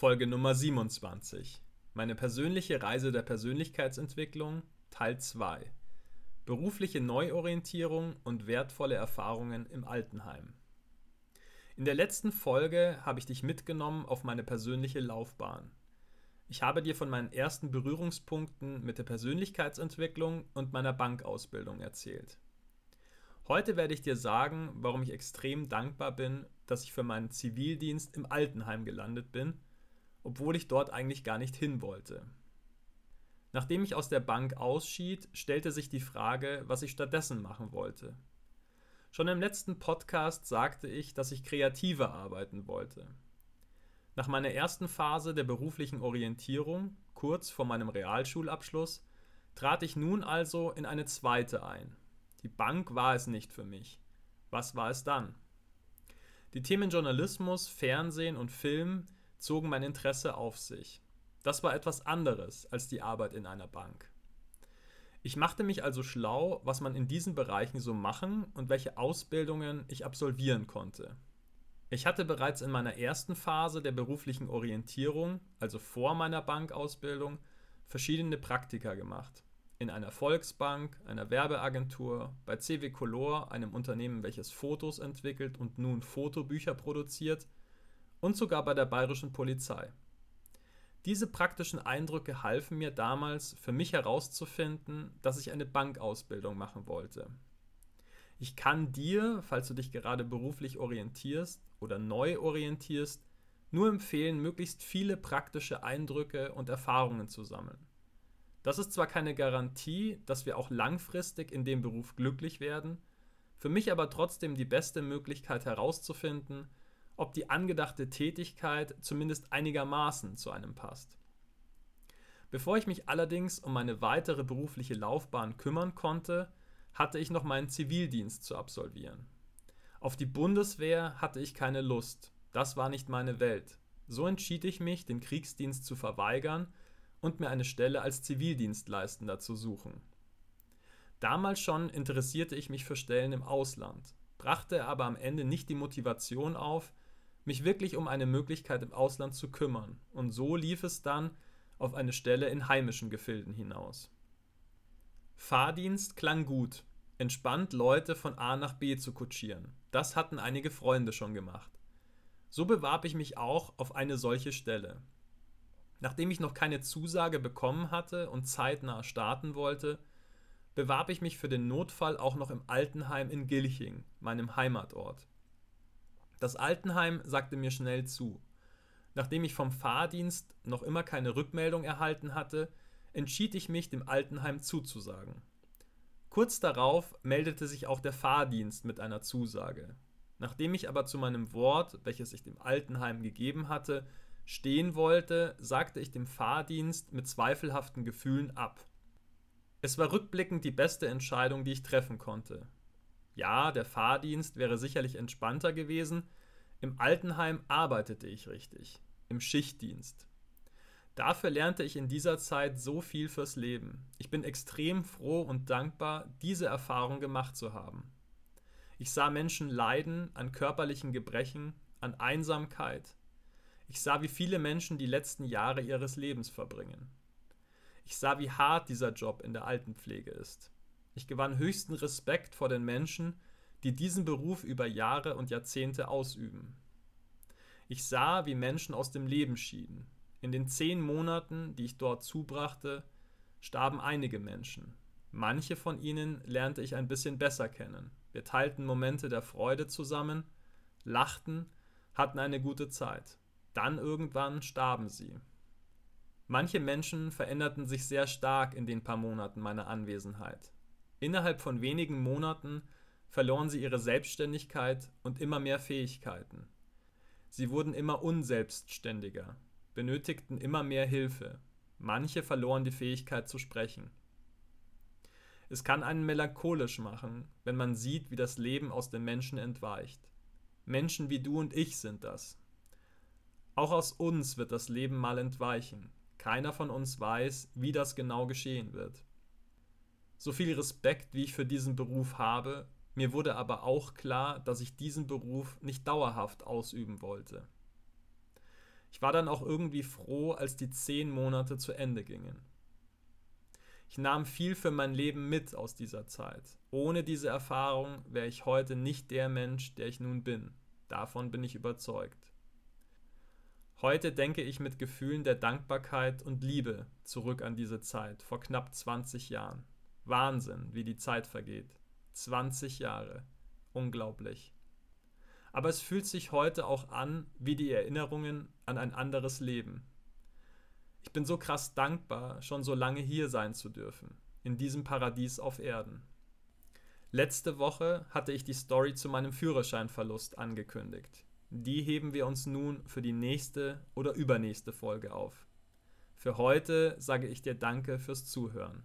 Folge Nummer 27. Meine persönliche Reise der Persönlichkeitsentwicklung, Teil 2. Berufliche Neuorientierung und wertvolle Erfahrungen im Altenheim. In der letzten Folge habe ich dich mitgenommen auf meine persönliche Laufbahn. Ich habe dir von meinen ersten Berührungspunkten mit der Persönlichkeitsentwicklung und meiner Bankausbildung erzählt. Heute werde ich dir sagen, warum ich extrem dankbar bin, dass ich für meinen Zivildienst im Altenheim gelandet bin obwohl ich dort eigentlich gar nicht hin wollte. Nachdem ich aus der Bank ausschied, stellte sich die Frage, was ich stattdessen machen wollte. Schon im letzten Podcast sagte ich, dass ich kreativer arbeiten wollte. Nach meiner ersten Phase der beruflichen Orientierung, kurz vor meinem Realschulabschluss, trat ich nun also in eine zweite ein. Die Bank war es nicht für mich. Was war es dann? Die Themen Journalismus, Fernsehen und Film zogen mein Interesse auf sich. Das war etwas anderes als die Arbeit in einer Bank. Ich machte mich also schlau, was man in diesen Bereichen so machen und welche Ausbildungen ich absolvieren konnte. Ich hatte bereits in meiner ersten Phase der beruflichen Orientierung, also vor meiner Bankausbildung, verschiedene Praktika gemacht. In einer Volksbank, einer Werbeagentur, bei CW Color, einem Unternehmen, welches Fotos entwickelt und nun Fotobücher produziert, und sogar bei der bayerischen Polizei. Diese praktischen Eindrücke halfen mir damals, für mich herauszufinden, dass ich eine Bankausbildung machen wollte. Ich kann dir, falls du dich gerade beruflich orientierst oder neu orientierst, nur empfehlen, möglichst viele praktische Eindrücke und Erfahrungen zu sammeln. Das ist zwar keine Garantie, dass wir auch langfristig in dem Beruf glücklich werden, für mich aber trotzdem die beste Möglichkeit herauszufinden, ob die angedachte Tätigkeit zumindest einigermaßen zu einem passt. Bevor ich mich allerdings um meine weitere berufliche Laufbahn kümmern konnte, hatte ich noch meinen Zivildienst zu absolvieren. Auf die Bundeswehr hatte ich keine Lust, das war nicht meine Welt. So entschied ich mich, den Kriegsdienst zu verweigern und mir eine Stelle als Zivildienstleistender zu suchen. Damals schon interessierte ich mich für Stellen im Ausland, brachte aber am Ende nicht die Motivation auf, mich wirklich um eine Möglichkeit im Ausland zu kümmern, und so lief es dann auf eine Stelle in heimischen Gefilden hinaus. Fahrdienst klang gut, entspannt Leute von A nach B zu kutschieren. Das hatten einige Freunde schon gemacht. So bewarb ich mich auch auf eine solche Stelle. Nachdem ich noch keine Zusage bekommen hatte und zeitnah starten wollte, bewarb ich mich für den Notfall auch noch im Altenheim in Gilching, meinem Heimatort. Das Altenheim sagte mir schnell zu. Nachdem ich vom Fahrdienst noch immer keine Rückmeldung erhalten hatte, entschied ich mich, dem Altenheim zuzusagen. Kurz darauf meldete sich auch der Fahrdienst mit einer Zusage. Nachdem ich aber zu meinem Wort, welches ich dem Altenheim gegeben hatte, stehen wollte, sagte ich dem Fahrdienst mit zweifelhaften Gefühlen ab. Es war rückblickend die beste Entscheidung, die ich treffen konnte. Ja, der Fahrdienst wäre sicherlich entspannter gewesen. Im Altenheim arbeitete ich richtig, im Schichtdienst. Dafür lernte ich in dieser Zeit so viel fürs Leben. Ich bin extrem froh und dankbar, diese Erfahrung gemacht zu haben. Ich sah Menschen leiden an körperlichen Gebrechen, an Einsamkeit. Ich sah, wie viele Menschen die letzten Jahre ihres Lebens verbringen. Ich sah, wie hart dieser Job in der Altenpflege ist. Ich gewann höchsten Respekt vor den Menschen, die diesen Beruf über Jahre und Jahrzehnte ausüben. Ich sah, wie Menschen aus dem Leben schieden. In den zehn Monaten, die ich dort zubrachte, starben einige Menschen. Manche von ihnen lernte ich ein bisschen besser kennen. Wir teilten Momente der Freude zusammen, lachten, hatten eine gute Zeit. Dann irgendwann starben sie. Manche Menschen veränderten sich sehr stark in den paar Monaten meiner Anwesenheit. Innerhalb von wenigen Monaten verloren sie ihre Selbstständigkeit und immer mehr Fähigkeiten. Sie wurden immer unselbstständiger, benötigten immer mehr Hilfe. Manche verloren die Fähigkeit zu sprechen. Es kann einen melancholisch machen, wenn man sieht, wie das Leben aus den Menschen entweicht. Menschen wie du und ich sind das. Auch aus uns wird das Leben mal entweichen. Keiner von uns weiß, wie das genau geschehen wird so viel Respekt, wie ich für diesen Beruf habe, mir wurde aber auch klar, dass ich diesen Beruf nicht dauerhaft ausüben wollte. Ich war dann auch irgendwie froh, als die zehn Monate zu Ende gingen. Ich nahm viel für mein Leben mit aus dieser Zeit. Ohne diese Erfahrung wäre ich heute nicht der Mensch, der ich nun bin. Davon bin ich überzeugt. Heute denke ich mit Gefühlen der Dankbarkeit und Liebe zurück an diese Zeit vor knapp 20 Jahren. Wahnsinn, wie die Zeit vergeht. 20 Jahre. Unglaublich. Aber es fühlt sich heute auch an wie die Erinnerungen an ein anderes Leben. Ich bin so krass dankbar, schon so lange hier sein zu dürfen, in diesem Paradies auf Erden. Letzte Woche hatte ich die Story zu meinem Führerscheinverlust angekündigt. Die heben wir uns nun für die nächste oder übernächste Folge auf. Für heute sage ich dir Danke fürs Zuhören.